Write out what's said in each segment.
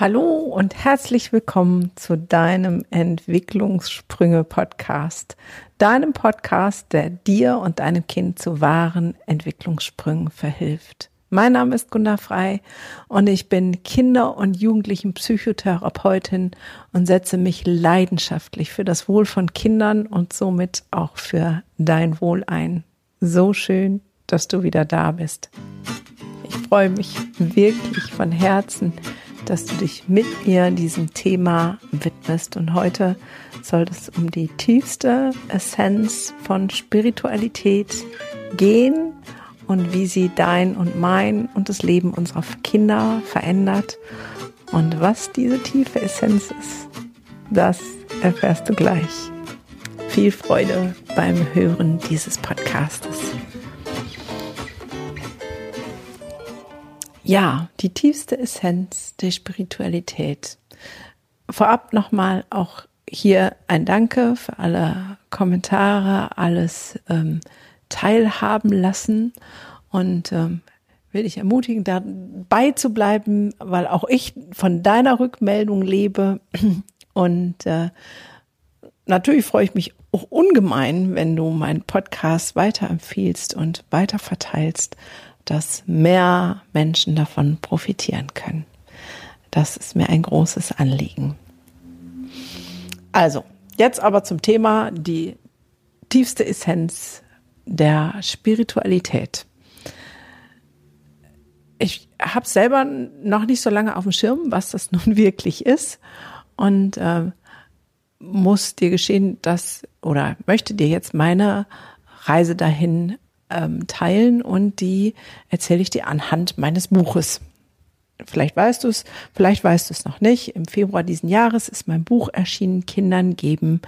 Hallo und herzlich willkommen zu deinem Entwicklungssprünge-Podcast. Deinem Podcast, der dir und deinem Kind zu wahren Entwicklungssprüngen verhilft. Mein Name ist Gunda Frei und ich bin Kinder- und Jugendlichen-Psychotherapeutin und setze mich leidenschaftlich für das Wohl von Kindern und somit auch für dein Wohl ein. So schön, dass du wieder da bist. Ich freue mich wirklich von Herzen, dass du dich mit mir diesem Thema widmest. Und heute soll es um die tiefste Essenz von Spiritualität gehen und wie sie dein und mein und das Leben unserer Kinder verändert. Und was diese tiefe Essenz ist, das erfährst du gleich. Viel Freude beim Hören dieses Podcastes. Ja, die tiefste Essenz der Spiritualität. Vorab nochmal auch hier ein Danke für alle Kommentare, alles ähm, teilhaben lassen. Und ähm, will ich ermutigen, dabei zu bleiben, weil auch ich von deiner Rückmeldung lebe. Und äh, natürlich freue ich mich auch ungemein, wenn du meinen Podcast weiterempfiehlst und weiterverteilst dass mehr Menschen davon profitieren können. Das ist mir ein großes Anliegen. Also, jetzt aber zum Thema die tiefste Essenz der Spiritualität. Ich habe selber noch nicht so lange auf dem Schirm, was das nun wirklich ist und äh, muss dir geschehen, dass oder möchte dir jetzt meine Reise dahin ähm, teilen und die erzähle ich dir anhand meines Buches. Vielleicht weißt du es, vielleicht weißt du es noch nicht. Im Februar diesen Jahres ist mein Buch erschienen, Kindern geben,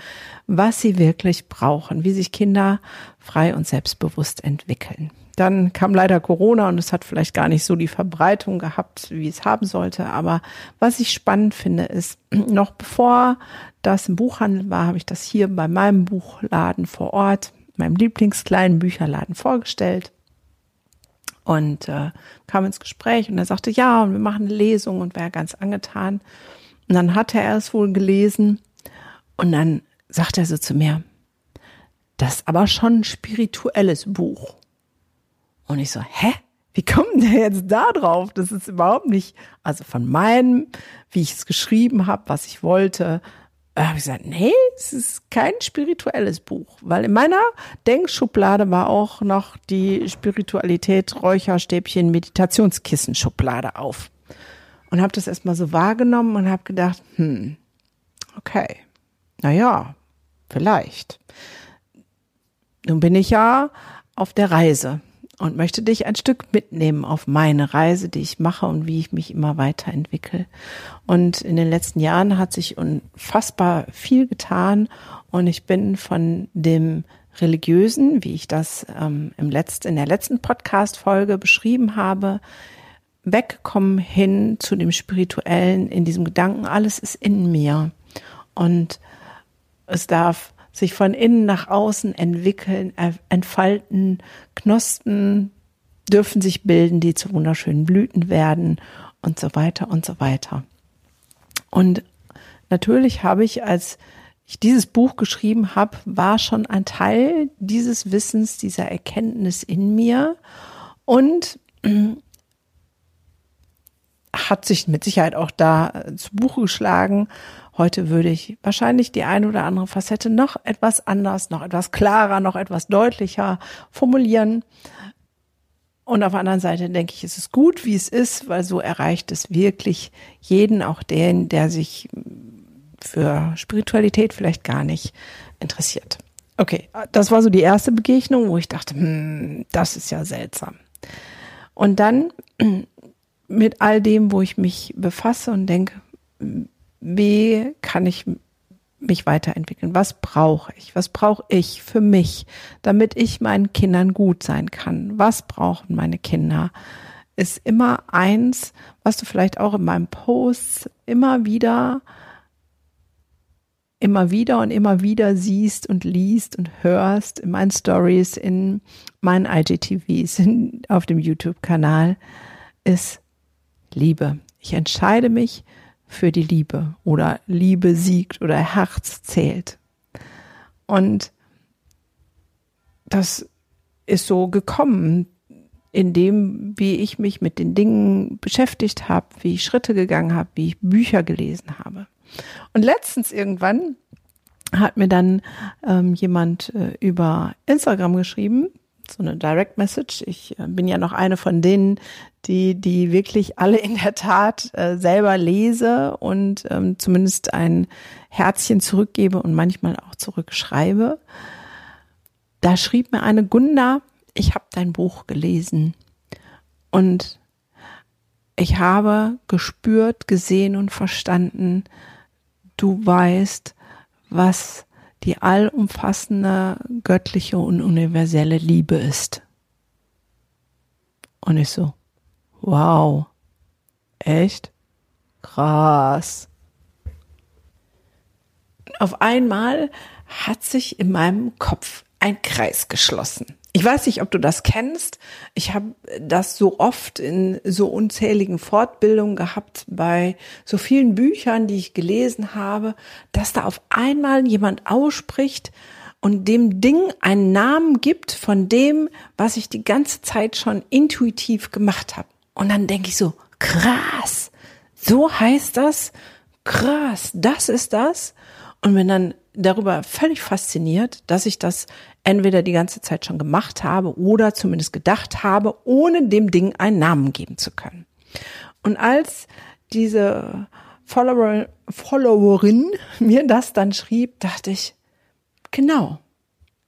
was sie wirklich brauchen, wie sich Kinder frei und selbstbewusst entwickeln. Dann kam leider Corona und es hat vielleicht gar nicht so die Verbreitung gehabt, wie es haben sollte. Aber was ich spannend finde, ist, noch bevor das im Buchhandel war, habe ich das hier bei meinem Buchladen vor Ort meinem Lieblingskleinen Bücherladen vorgestellt und äh, kam ins Gespräch und er sagte, ja, und wir machen eine Lesung und wäre ganz angetan. Und dann hatte er es wohl gelesen und dann sagte er so zu mir, das ist aber schon ein spirituelles Buch. Und ich so, hä? Wie kommt der jetzt da drauf? Das ist überhaupt nicht, also von meinem, wie ich es geschrieben habe, was ich wollte, habe ich gesagt, nee, es ist kein spirituelles Buch, weil in meiner Denkschublade war auch noch die Spiritualität Räucherstäbchen Meditationskissen Schublade auf. Und habe das erstmal so wahrgenommen und habe gedacht, hm, okay, naja, vielleicht. Nun bin ich ja auf der Reise und möchte dich ein Stück mitnehmen auf meine Reise, die ich mache und wie ich mich immer weiterentwickle. Und in den letzten Jahren hat sich unfassbar viel getan und ich bin von dem religiösen, wie ich das ähm, im letzten, in der letzten Podcast-Folge beschrieben habe, weggekommen hin zu dem spirituellen, in diesem Gedanken, alles ist in mir und es darf sich von innen nach außen entwickeln, entfalten, Knospen dürfen sich bilden, die zu wunderschönen Blüten werden und so weiter und so weiter. Und natürlich habe ich, als ich dieses Buch geschrieben habe, war schon ein Teil dieses Wissens, dieser Erkenntnis in mir und hat sich mit Sicherheit auch da zu Buche geschlagen Heute würde ich wahrscheinlich die eine oder andere Facette noch etwas anders, noch etwas klarer, noch etwas deutlicher formulieren. Und auf der anderen Seite denke ich, es ist gut, wie es ist, weil so erreicht es wirklich jeden, auch den, der sich für Spiritualität vielleicht gar nicht interessiert. Okay, das war so die erste Begegnung, wo ich dachte, hm, das ist ja seltsam. Und dann mit all dem, wo ich mich befasse und denke, wie kann ich mich weiterentwickeln? Was brauche ich? Was brauche ich für mich, damit ich meinen Kindern gut sein kann? Was brauchen meine Kinder? Ist immer eins, was du vielleicht auch in meinem Post immer wieder, immer wieder und immer wieder siehst und liest und hörst in meinen Stories, in meinen IGTVs, in, auf dem YouTube-Kanal, ist Liebe. Ich entscheide mich für die Liebe oder Liebe siegt oder Herz zählt. Und das ist so gekommen, in dem, wie ich mich mit den Dingen beschäftigt habe, wie ich Schritte gegangen habe, wie ich Bücher gelesen habe. Und letztens irgendwann hat mir dann ähm, jemand äh, über Instagram geschrieben, so eine Direct Message. Ich äh, bin ja noch eine von denen, die, die wirklich alle in der Tat äh, selber lese und ähm, zumindest ein Herzchen zurückgebe und manchmal auch zurückschreibe. Da schrieb mir eine Gunda, ich habe dein Buch gelesen und ich habe gespürt, gesehen und verstanden, du weißt, was die allumfassende göttliche und universelle Liebe ist. Und ich so, wow, echt? Krass. Auf einmal hat sich in meinem Kopf ein Kreis geschlossen. Ich weiß nicht, ob du das kennst. Ich habe das so oft in so unzähligen Fortbildungen gehabt, bei so vielen Büchern, die ich gelesen habe, dass da auf einmal jemand ausspricht und dem Ding einen Namen gibt von dem, was ich die ganze Zeit schon intuitiv gemacht habe. Und dann denke ich so, krass, so heißt das, krass, das ist das. Und bin dann darüber völlig fasziniert, dass ich das entweder die ganze Zeit schon gemacht habe oder zumindest gedacht habe, ohne dem Ding einen Namen geben zu können. Und als diese Follower, Followerin mir das dann schrieb, dachte ich, genau.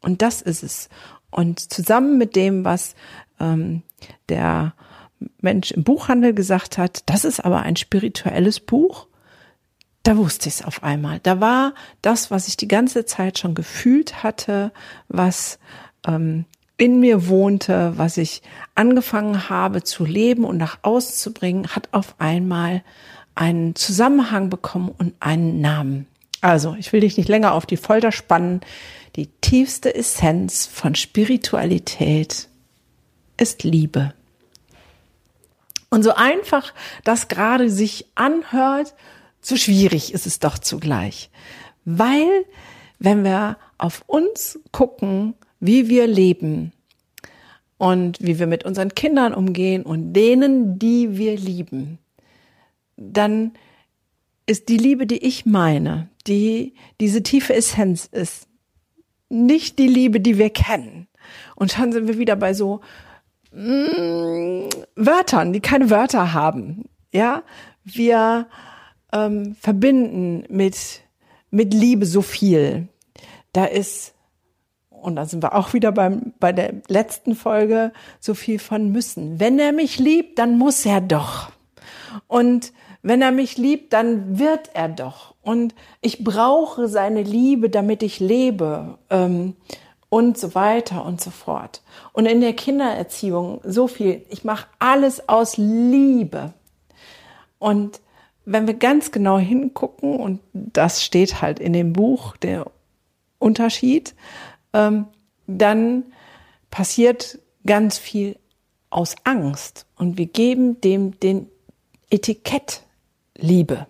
Und das ist es. Und zusammen mit dem, was ähm, der Mensch im Buchhandel gesagt hat, das ist aber ein spirituelles Buch, da wusste ich es auf einmal. Da war das, was ich die ganze Zeit schon gefühlt hatte, was ähm, in mir wohnte, was ich angefangen habe zu leben und nach außen zu bringen, hat auf einmal einen Zusammenhang bekommen und einen Namen. Also, ich will dich nicht länger auf die Folter spannen. Die tiefste Essenz von Spiritualität ist Liebe. Und so einfach das gerade sich anhört, so schwierig ist es doch zugleich. Weil, wenn wir auf uns gucken, wie wir leben und wie wir mit unseren Kindern umgehen und denen, die wir lieben, dann ist die Liebe, die ich meine, die diese tiefe Essenz ist, nicht die Liebe, die wir kennen. Und schon sind wir wieder bei so mm, Wörtern, die keine Wörter haben. Ja, wir ähm, verbinden mit, mit Liebe so viel. Da ist, und da sind wir auch wieder beim, bei der letzten Folge, so viel von müssen. Wenn er mich liebt, dann muss er doch. Und wenn er mich liebt, dann wird er doch. Und ich brauche seine Liebe, damit ich lebe. Ähm, und so weiter und so fort. Und in der Kindererziehung so viel. Ich mache alles aus Liebe. Und wenn wir ganz genau hingucken, und das steht halt in dem Buch, der Unterschied, ähm, dann passiert ganz viel aus Angst. Und wir geben dem den Etikett Liebe.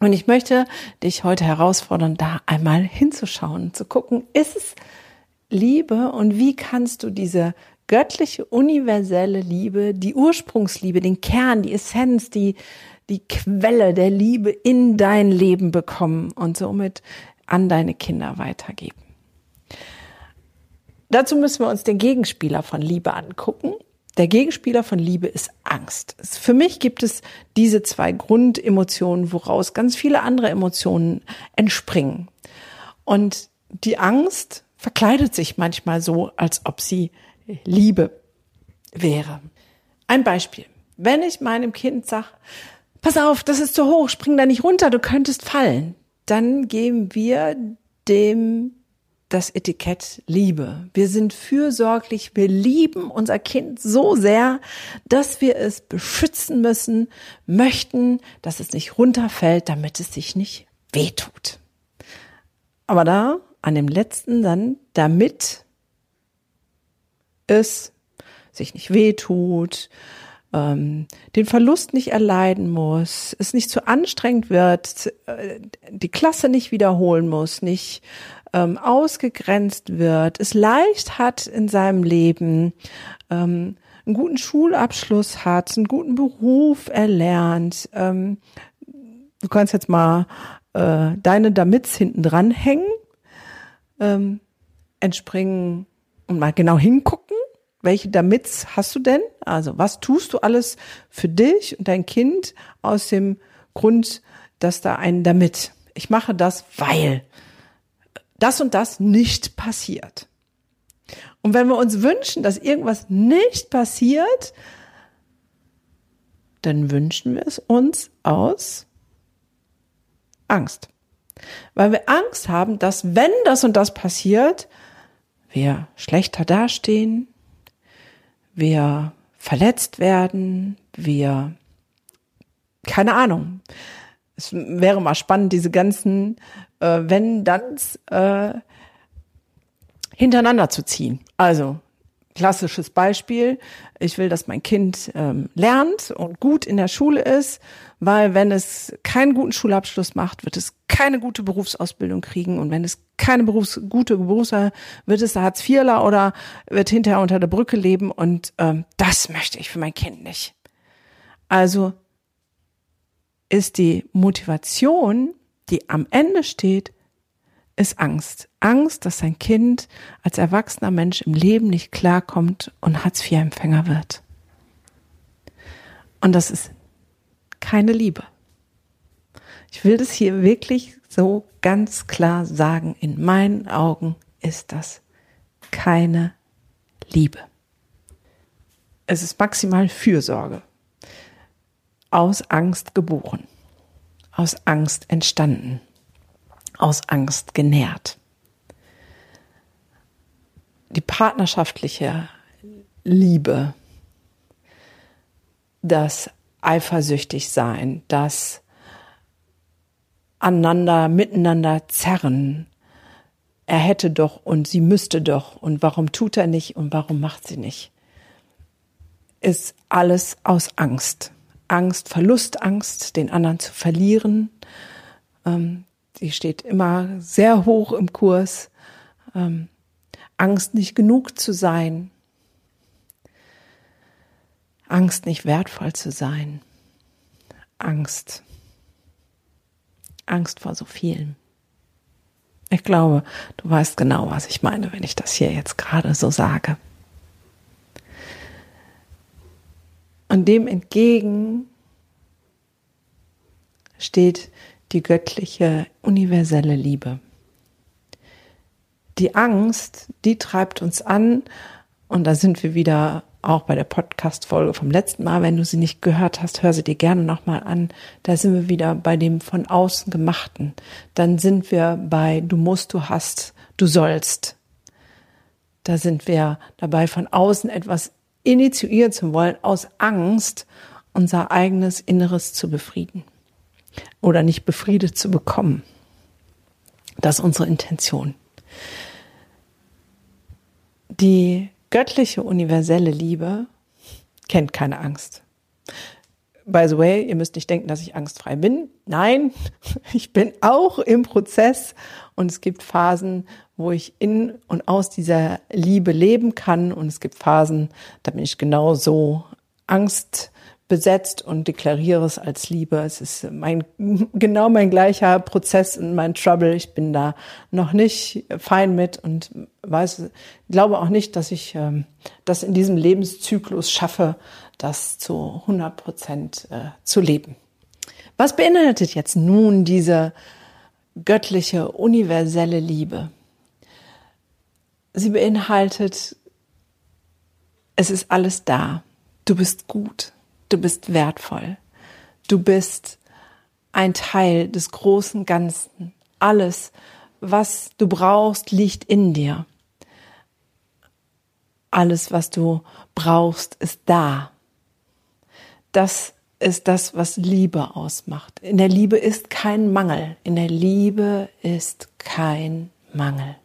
Und ich möchte dich heute herausfordern, da einmal hinzuschauen, zu gucken, ist es Liebe und wie kannst du diese göttliche, universelle Liebe, die Ursprungsliebe, den Kern, die Essenz, die, die Quelle der Liebe in dein Leben bekommen und somit an deine Kinder weitergeben. Dazu müssen wir uns den Gegenspieler von Liebe angucken. Der Gegenspieler von Liebe ist Angst. Für mich gibt es diese zwei Grundemotionen, woraus ganz viele andere Emotionen entspringen. Und die Angst verkleidet sich manchmal so, als ob sie Liebe wäre. Ein Beispiel. Wenn ich meinem Kind sage, pass auf, das ist zu hoch, spring da nicht runter, du könntest fallen. Dann geben wir dem das Etikett Liebe. Wir sind fürsorglich, wir lieben unser Kind so sehr, dass wir es beschützen müssen, möchten, dass es nicht runterfällt, damit es sich nicht wehtut. Aber da, an dem letzten dann, damit es sich nicht wehtut, ähm, den Verlust nicht erleiden muss, es nicht zu anstrengend wird, äh, die Klasse nicht wiederholen muss, nicht ähm, ausgegrenzt wird, es leicht hat in seinem Leben, ähm, einen guten Schulabschluss hat, einen guten Beruf erlernt. Ähm, du kannst jetzt mal äh, deine Damits hinten dran hängen, ähm, entspringen und mal genau hingucken. Welche Damits hast du denn? Also was tust du alles für dich und dein Kind aus dem Grund, dass da ein Damit. Ich mache das, weil das und das nicht passiert. Und wenn wir uns wünschen, dass irgendwas nicht passiert, dann wünschen wir es uns aus Angst. Weil wir Angst haben, dass wenn das und das passiert, wir schlechter dastehen, wir verletzt werden, wir, keine Ahnung. Es wäre mal spannend, diese ganzen äh, wenn dann äh, hintereinander zu ziehen. Also klassisches Beispiel, ich will, dass mein Kind ähm, lernt und gut in der Schule ist, weil wenn es keinen guten Schulabschluss macht, wird es keine gute Berufsausbildung kriegen. Und wenn es keine Berufs gute Berufs wird es Hartz IVler oder wird hinterher unter der Brücke leben. Und ähm, das möchte ich für mein Kind nicht. Also ist die Motivation, die am Ende steht, ist Angst. Angst, dass sein Kind als erwachsener Mensch im Leben nicht klarkommt und Hartz-IV-Empfänger wird. Und das ist keine Liebe. Ich will das hier wirklich so ganz klar sagen. In meinen Augen ist das keine Liebe. Es ist maximal Fürsorge. Aus Angst geboren. Aus Angst entstanden aus Angst genährt. Die partnerschaftliche Liebe, das eifersüchtig sein, das aneinander, miteinander zerren. Er hätte doch und sie müsste doch und warum tut er nicht und warum macht sie nicht? Ist alles aus Angst. Angst, Verlustangst, den anderen zu verlieren, ähm, die steht immer sehr hoch im Kurs. Ähm, Angst, nicht genug zu sein. Angst, nicht wertvoll zu sein. Angst. Angst vor so vielen. Ich glaube, du weißt genau, was ich meine, wenn ich das hier jetzt gerade so sage. Und dem entgegen steht die göttliche, universelle Liebe. Die Angst, die treibt uns an, und da sind wir wieder auch bei der Podcast-Folge vom letzten Mal. Wenn du sie nicht gehört hast, hör sie dir gerne nochmal an. Da sind wir wieder bei dem von außen gemachten. Dann sind wir bei du musst, du hast, du sollst. Da sind wir dabei, von außen etwas initiieren zu wollen, aus Angst, unser eigenes Inneres zu befrieden oder nicht befriedet zu bekommen. Das ist unsere Intention. Die göttliche universelle Liebe kennt keine Angst. By the way, ihr müsst nicht denken, dass ich angstfrei bin. Nein, ich bin auch im Prozess und es gibt Phasen, wo ich in und aus dieser Liebe leben kann und es gibt Phasen, da bin ich genauso Angst besetzt und deklariere es als Liebe. Es ist mein, genau mein gleicher Prozess und mein Trouble. Ich bin da noch nicht fein mit und weiß, glaube auch nicht, dass ich ähm, das in diesem Lebenszyklus schaffe, das zu 100 Prozent äh, zu leben. Was beinhaltet jetzt nun diese göttliche, universelle Liebe? Sie beinhaltet, es ist alles da. Du bist gut. Du bist wertvoll. Du bist ein Teil des großen Ganzen. Alles, was du brauchst, liegt in dir. Alles, was du brauchst, ist da. Das ist das, was Liebe ausmacht. In der Liebe ist kein Mangel. In der Liebe ist kein Mangel.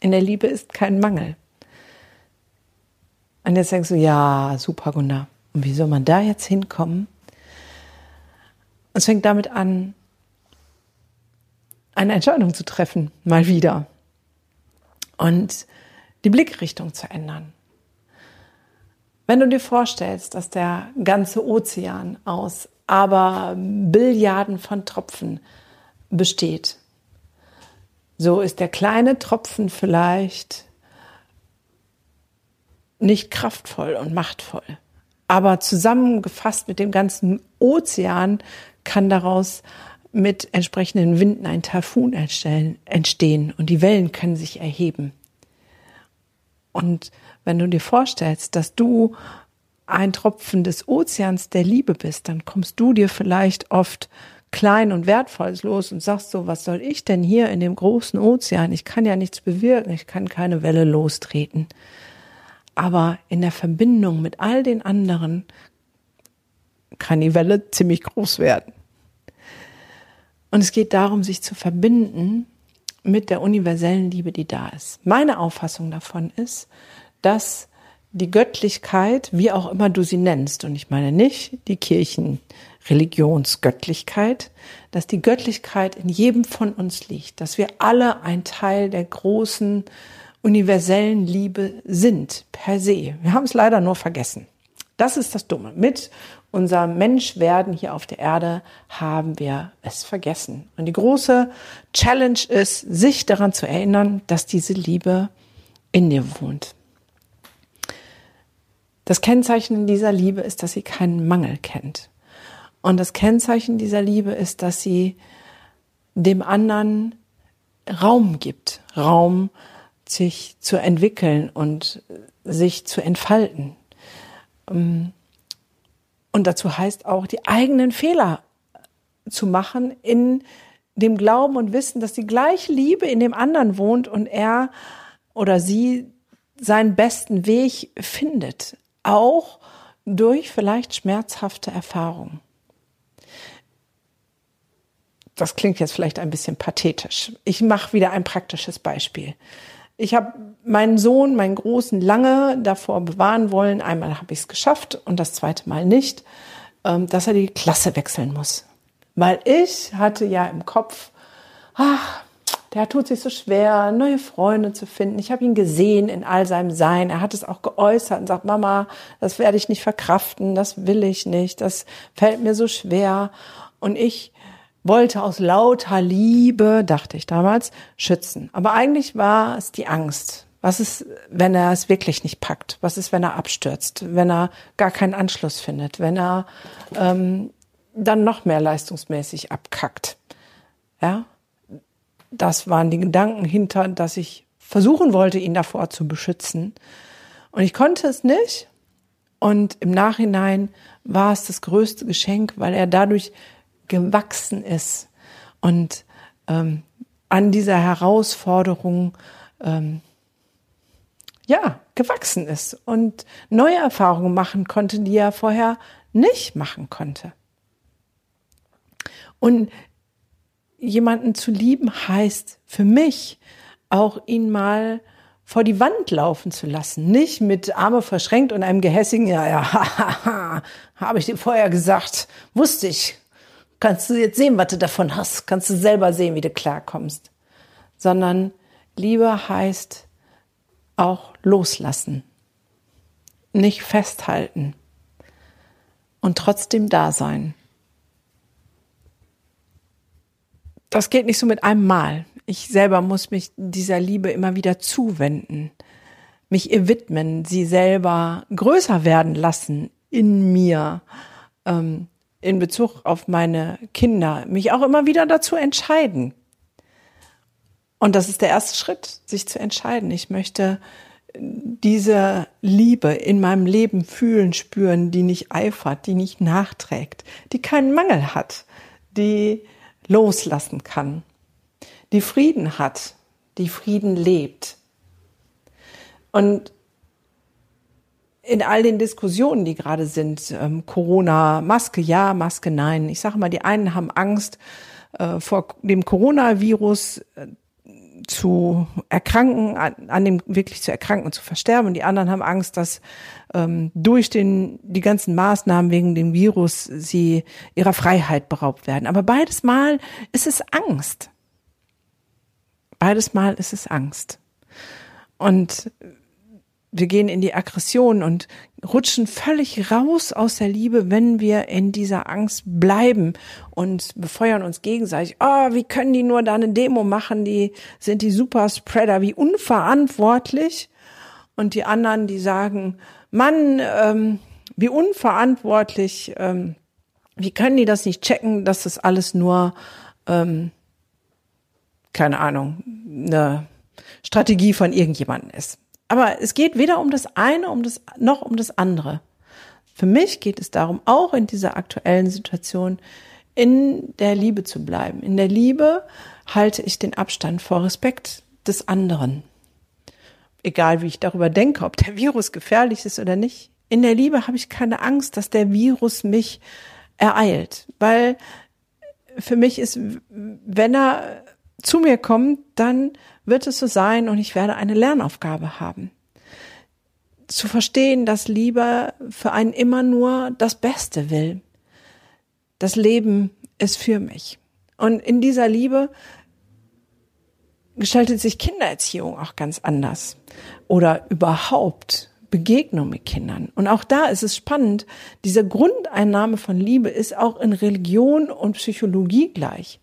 In der Liebe ist kein Mangel. Und jetzt denkst du, ja, super, Gunnar Und wie soll man da jetzt hinkommen? Es fängt damit an, eine Entscheidung zu treffen, mal wieder. Und die Blickrichtung zu ändern. Wenn du dir vorstellst, dass der ganze Ozean aus aber Billiarden von Tropfen besteht, so ist der kleine Tropfen vielleicht nicht kraftvoll und machtvoll. Aber zusammengefasst mit dem ganzen Ozean kann daraus mit entsprechenden Winden ein Taifun entstehen und die Wellen können sich erheben. Und wenn du dir vorstellst, dass du ein Tropfen des Ozeans der Liebe bist, dann kommst du dir vielleicht oft klein und wertvolles los und sagst so, was soll ich denn hier in dem großen Ozean? Ich kann ja nichts bewirken, ich kann keine Welle lostreten. Aber in der Verbindung mit all den anderen kann die Welle ziemlich groß werden. Und es geht darum, sich zu verbinden mit der universellen Liebe, die da ist. Meine Auffassung davon ist, dass die Göttlichkeit, wie auch immer du sie nennst, und ich meine nicht die Kirchenreligionsgöttlichkeit, dass die Göttlichkeit in jedem von uns liegt, dass wir alle ein Teil der großen universellen Liebe sind, per se. Wir haben es leider nur vergessen. Das ist das Dumme. Mit unserem Menschwerden hier auf der Erde haben wir es vergessen. Und die große Challenge ist, sich daran zu erinnern, dass diese Liebe in dir wohnt. Das Kennzeichen dieser Liebe ist, dass sie keinen Mangel kennt. Und das Kennzeichen dieser Liebe ist, dass sie dem anderen Raum gibt, Raum, sich zu entwickeln und sich zu entfalten. Ähm, und dazu heißt auch, die eigenen Fehler zu machen in dem Glauben und Wissen, dass die gleiche Liebe in dem anderen wohnt und er oder sie seinen besten Weg findet, auch durch vielleicht schmerzhafte Erfahrungen. Das klingt jetzt vielleicht ein bisschen pathetisch. Ich mache wieder ein praktisches Beispiel. Ich habe meinen Sohn, meinen Großen, lange davor bewahren wollen. Einmal habe ich es geschafft und das zweite Mal nicht, ähm, dass er die Klasse wechseln muss. Weil ich hatte ja im Kopf, ach, der tut sich so schwer, neue Freunde zu finden. Ich habe ihn gesehen in all seinem Sein. Er hat es auch geäußert und sagt, Mama, das werde ich nicht verkraften, das will ich nicht, das fällt mir so schwer. Und ich wollte aus lauter Liebe, dachte ich damals, schützen. Aber eigentlich war es die Angst. Was ist, wenn er es wirklich nicht packt? Was ist, wenn er abstürzt? Wenn er gar keinen Anschluss findet? Wenn er ähm, dann noch mehr leistungsmäßig abkackt? Ja, das waren die Gedanken hinter, dass ich versuchen wollte, ihn davor zu beschützen. Und ich konnte es nicht. Und im Nachhinein war es das größte Geschenk, weil er dadurch gewachsen ist. Und ähm, an dieser Herausforderung ähm, ja gewachsen ist und neue Erfahrungen machen konnte, die er vorher nicht machen konnte. Und jemanden zu lieben heißt für mich auch ihn mal vor die Wand laufen zu lassen, nicht mit Arme verschränkt und einem gehässigen ja ja habe ich dir vorher gesagt, wusste ich, kannst du jetzt sehen, was du davon hast. Kannst du selber sehen, wie du klarkommst. Sondern Liebe heißt auch loslassen, nicht festhalten und trotzdem da sein. Das geht nicht so mit einem Mal. Ich selber muss mich dieser Liebe immer wieder zuwenden, mich ihr widmen, sie selber größer werden lassen in mir. Ähm, in Bezug auf meine Kinder mich auch immer wieder dazu entscheiden. Und das ist der erste Schritt, sich zu entscheiden. Ich möchte diese Liebe in meinem Leben fühlen, spüren, die nicht eifert, die nicht nachträgt, die keinen Mangel hat, die loslassen kann, die Frieden hat, die Frieden lebt. Und in all den Diskussionen, die gerade sind, ähm, Corona, Maske ja, Maske nein. Ich sage mal, die einen haben Angst äh, vor dem Coronavirus, äh, zu erkranken, an, an, dem wirklich zu erkranken und zu versterben. Und die anderen haben Angst, dass ähm, durch den, die ganzen Maßnahmen wegen dem Virus sie ihrer Freiheit beraubt werden. Aber beides Mal ist es Angst. Beides Mal ist es Angst. Und wir gehen in die Aggression und rutschen völlig raus aus der Liebe, wenn wir in dieser Angst bleiben und befeuern uns gegenseitig. Oh, wie können die nur da eine Demo machen? Die sind die Superspreader, wie unverantwortlich. Und die anderen, die sagen, Mann, ähm, wie unverantwortlich, ähm, wie können die das nicht checken, dass das alles nur, ähm, keine Ahnung, eine Strategie von irgendjemandem ist. Aber es geht weder um das eine um das, noch um das andere. Für mich geht es darum, auch in dieser aktuellen Situation in der Liebe zu bleiben. In der Liebe halte ich den Abstand vor Respekt des anderen. Egal wie ich darüber denke, ob der Virus gefährlich ist oder nicht. In der Liebe habe ich keine Angst, dass der Virus mich ereilt, weil für mich ist, wenn er zu mir kommt, dann wird es so sein und ich werde eine Lernaufgabe haben. Zu verstehen, dass Liebe für einen immer nur das Beste will. Das Leben ist für mich. Und in dieser Liebe gestaltet sich Kindererziehung auch ganz anders. Oder überhaupt Begegnung mit Kindern. Und auch da ist es spannend, diese Grundeinnahme von Liebe ist auch in Religion und Psychologie gleich.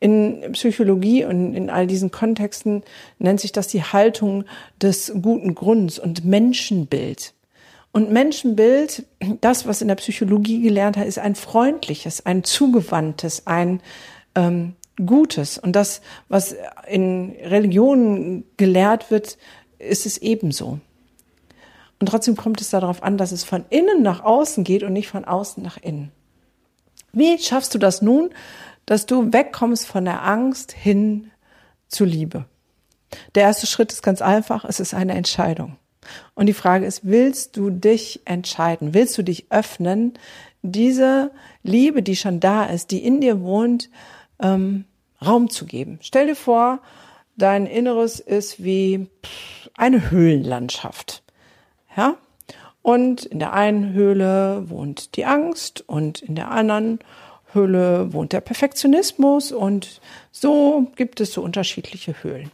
In Psychologie und in all diesen Kontexten nennt sich das die Haltung des guten Grunds und Menschenbild. Und Menschenbild, das, was in der Psychologie gelernt hat, ist ein freundliches, ein zugewandtes, ein ähm, Gutes. Und das, was in Religionen gelehrt wird, ist es ebenso. Und trotzdem kommt es darauf an, dass es von innen nach außen geht und nicht von außen nach innen. Wie schaffst du das nun, dass du wegkommst von der Angst hin zu Liebe. Der erste Schritt ist ganz einfach, es ist eine Entscheidung. Und die Frage ist, willst du dich entscheiden? Willst du dich öffnen, diese Liebe, die schon da ist, die in dir wohnt, ähm, Raum zu geben? Stell dir vor, dein Inneres ist wie eine Höhlenlandschaft. Ja? Und in der einen Höhle wohnt die Angst und in der anderen Höhle wohnt der Perfektionismus und so gibt es so unterschiedliche Höhlen.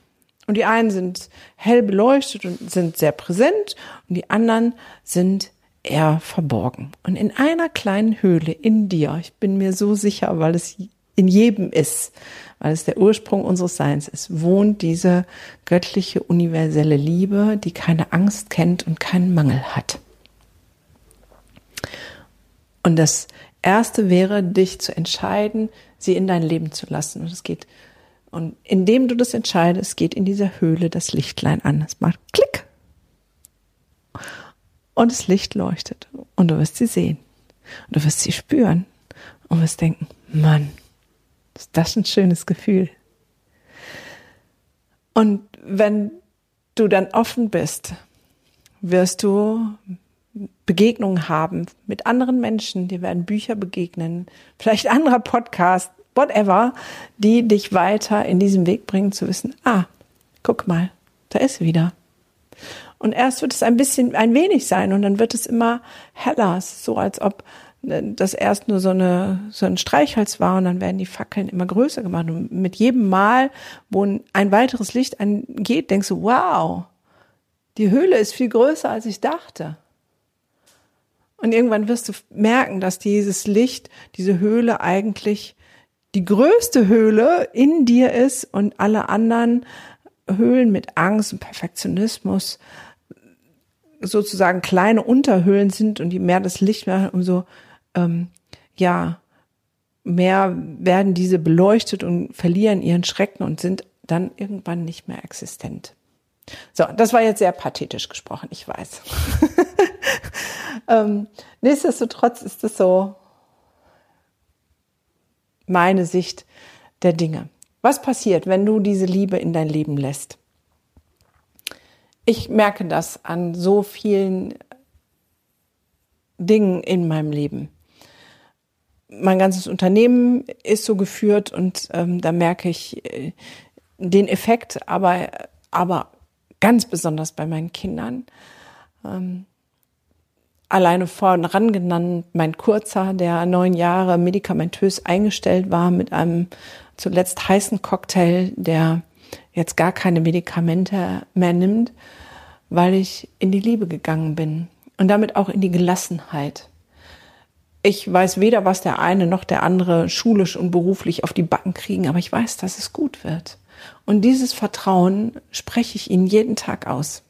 Und die einen sind hell beleuchtet und sind sehr präsent und die anderen sind eher verborgen. Und in einer kleinen Höhle in dir, ich bin mir so sicher, weil es in jedem ist, weil es der Ursprung unseres Seins ist, wohnt diese göttliche universelle Liebe, die keine Angst kennt und keinen Mangel hat. Und das erste wäre, dich zu entscheiden, sie in dein Leben zu lassen. Und es geht, und indem du das entscheidest, geht in dieser Höhle das Lichtlein an. Es macht Klick. Und das Licht leuchtet. Und du wirst sie sehen. Und du wirst sie spüren. Und wirst denken, Mann, ist das ein schönes Gefühl. Und wenn du dann offen bist, wirst du Begegnungen haben mit anderen Menschen, dir werden Bücher begegnen, vielleicht anderer Podcast, whatever, die dich weiter in diesem Weg bringen zu wissen, ah, guck mal, da ist wieder. Und erst wird es ein bisschen, ein wenig sein und dann wird es immer heller, so als ob äh, das erst nur so eine, so ein Streichholz war und dann werden die Fackeln immer größer gemacht und mit jedem Mal, wo ein weiteres Licht angeht, denkst du, wow, die Höhle ist viel größer als ich dachte. Und irgendwann wirst du merken, dass dieses Licht, diese Höhle eigentlich die größte Höhle in dir ist und alle anderen Höhlen mit Angst und Perfektionismus sozusagen kleine Unterhöhlen sind und je mehr das Licht mehr, umso ähm, ja mehr werden diese beleuchtet und verlieren ihren Schrecken und sind dann irgendwann nicht mehr existent. So, das war jetzt sehr pathetisch gesprochen, ich weiß. ähm, nichtsdestotrotz ist es so meine Sicht der Dinge. Was passiert, wenn du diese Liebe in dein Leben lässt? Ich merke das an so vielen Dingen in meinem Leben. Mein ganzes Unternehmen ist so geführt und ähm, da merke ich, äh, den Effekt, aber, aber ganz besonders bei meinen Kindern. Ähm, alleine voran genannt, mein Kurzer, der neun Jahre medikamentös eingestellt war mit einem zuletzt heißen Cocktail, der jetzt gar keine Medikamente mehr nimmt, weil ich in die Liebe gegangen bin und damit auch in die Gelassenheit. Ich weiß weder, was der eine noch der andere schulisch und beruflich auf die Backen kriegen, aber ich weiß, dass es gut wird. Und dieses Vertrauen spreche ich ihnen jeden Tag aus.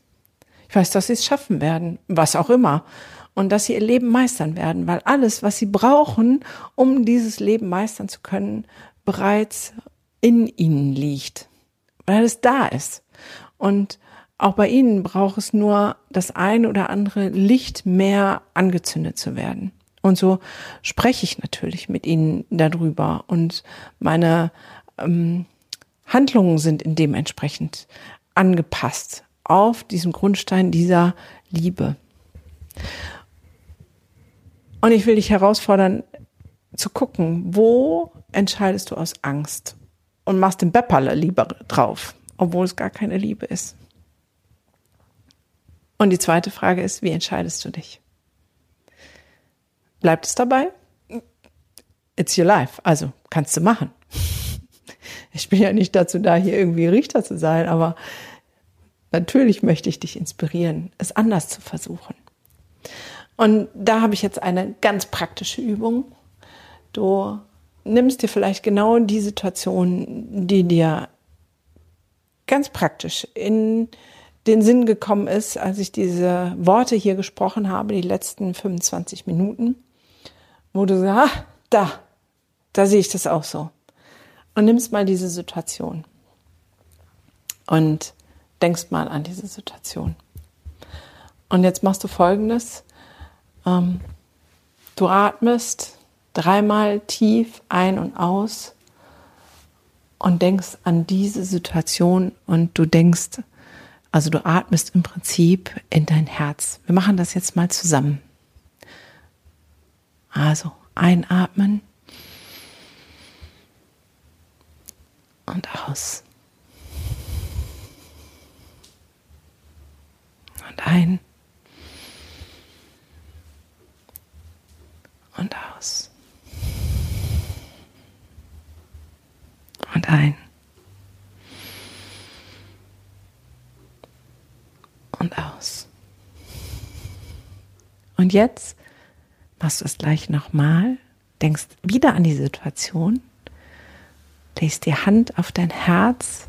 Ich weiß, dass sie es schaffen werden, was auch immer. Und dass sie ihr Leben meistern werden, weil alles, was sie brauchen, um dieses Leben meistern zu können, bereits in ihnen liegt. Weil es da ist. Und auch bei ihnen braucht es nur das eine oder andere Licht mehr angezündet zu werden. Und so spreche ich natürlich mit ihnen darüber. Und meine ähm, Handlungen sind in dementsprechend angepasst auf diesem Grundstein dieser Liebe. Und ich will dich herausfordern, zu gucken, wo entscheidest du aus Angst und machst den Bepperle lieber drauf, obwohl es gar keine Liebe ist. Und die zweite Frage ist, wie entscheidest du dich? Bleibt es dabei? It's your life. Also kannst du machen. Ich bin ja nicht dazu da, hier irgendwie Richter zu sein, aber natürlich möchte ich dich inspirieren, es anders zu versuchen. Und da habe ich jetzt eine ganz praktische Übung. Du nimmst dir vielleicht genau die Situation, die dir ganz praktisch in den Sinn gekommen ist, als ich diese Worte hier gesprochen habe, die letzten 25 Minuten wo du sagst, ah, da, da sehe ich das auch so. Und nimmst mal diese Situation und denkst mal an diese Situation. Und jetzt machst du Folgendes. Ähm, du atmest dreimal tief ein und aus und denkst an diese Situation und du denkst, also du atmest im Prinzip in dein Herz. Wir machen das jetzt mal zusammen. Also einatmen und aus. Und ein und aus. Und ein. Und aus. Und jetzt machst du es gleich nochmal, denkst wieder an die Situation, legst die Hand auf dein Herz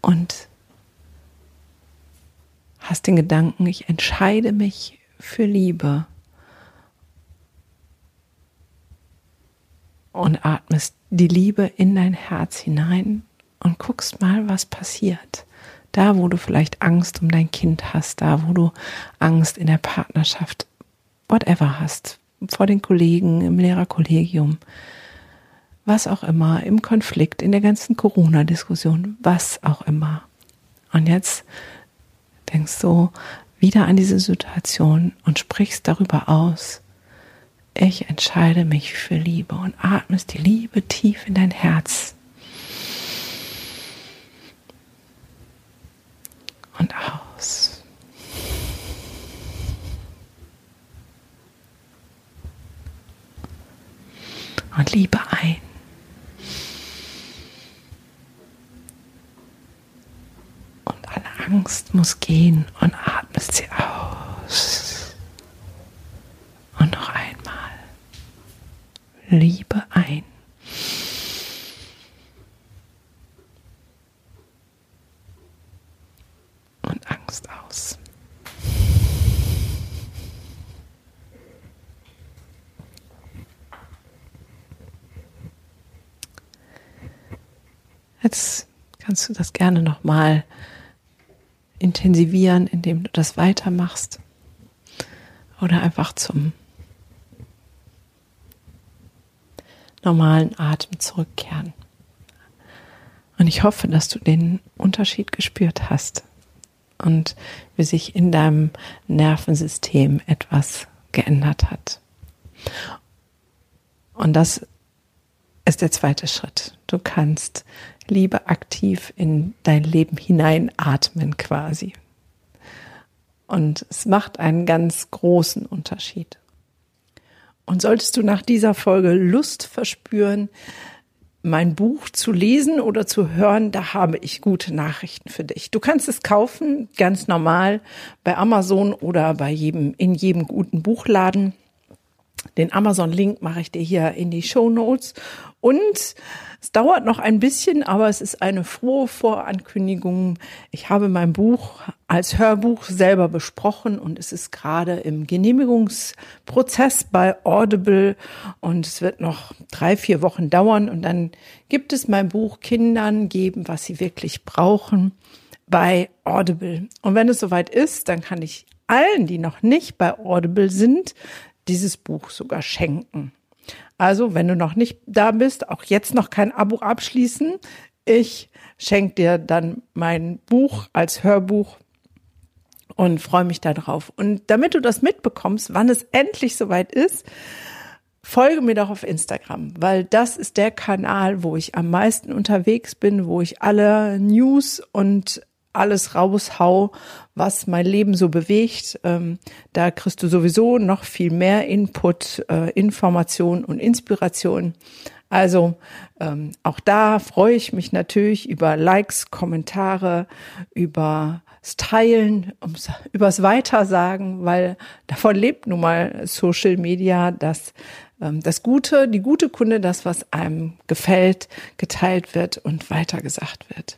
und hast den Gedanken, ich entscheide mich für Liebe. Und atmest die Liebe in dein Herz hinein und guckst mal, was passiert. Da, wo du vielleicht Angst um dein Kind hast, da, wo du Angst in der Partnerschaft whatever hast, vor den Kollegen, im Lehrerkollegium, was auch immer, im Konflikt, in der ganzen Corona-Diskussion, was auch immer. Und jetzt denkst du wieder an diese Situation und sprichst darüber aus. Ich entscheide mich für Liebe und atmest die Liebe tief in dein Herz. Und aus. und Liebe ein. Und alle Angst muss gehen und atmest sie aus. Und noch einmal. Liebe ein. Und Angst aus. Jetzt kannst du das gerne nochmal intensivieren, indem du das weitermachst oder einfach zum normalen Atem zurückkehren. Und ich hoffe, dass du den Unterschied gespürt hast und wie sich in deinem Nervensystem etwas geändert hat. Und das ist der zweite Schritt. Du kannst Liebe aktiv in dein Leben hineinatmen quasi. Und es macht einen ganz großen Unterschied. Und solltest du nach dieser Folge Lust verspüren, mein Buch zu lesen oder zu hören, da habe ich gute Nachrichten für dich. Du kannst es kaufen, ganz normal, bei Amazon oder bei jedem, in jedem guten Buchladen. Den Amazon-Link mache ich dir hier in die Show Notes. Und es dauert noch ein bisschen, aber es ist eine frohe Vorankündigung. Ich habe mein Buch als Hörbuch selber besprochen und es ist gerade im Genehmigungsprozess bei Audible und es wird noch drei, vier Wochen dauern und dann gibt es mein Buch Kindern geben, was sie wirklich brauchen bei Audible. Und wenn es soweit ist, dann kann ich allen, die noch nicht bei Audible sind, dieses Buch sogar schenken. Also, wenn du noch nicht da bist, auch jetzt noch kein Abo abschließen. Ich schenke dir dann mein Buch als Hörbuch und freue mich darauf. Und damit du das mitbekommst, wann es endlich soweit ist, folge mir doch auf Instagram, weil das ist der Kanal, wo ich am meisten unterwegs bin, wo ich alle News und alles raushau, was mein Leben so bewegt. Ähm, da kriegst du sowieso noch viel mehr Input, äh, Information und Inspiration. Also ähm, auch da freue ich mich natürlich über Likes, Kommentare, über Teilen, ums, übers Weitersagen, weil davon lebt nun mal Social Media, dass ähm, das Gute, die gute Kunde, das, was einem gefällt, geteilt wird und weitergesagt wird.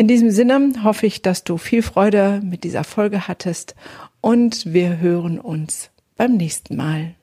In diesem Sinne hoffe ich, dass du viel Freude mit dieser Folge hattest und wir hören uns beim nächsten Mal.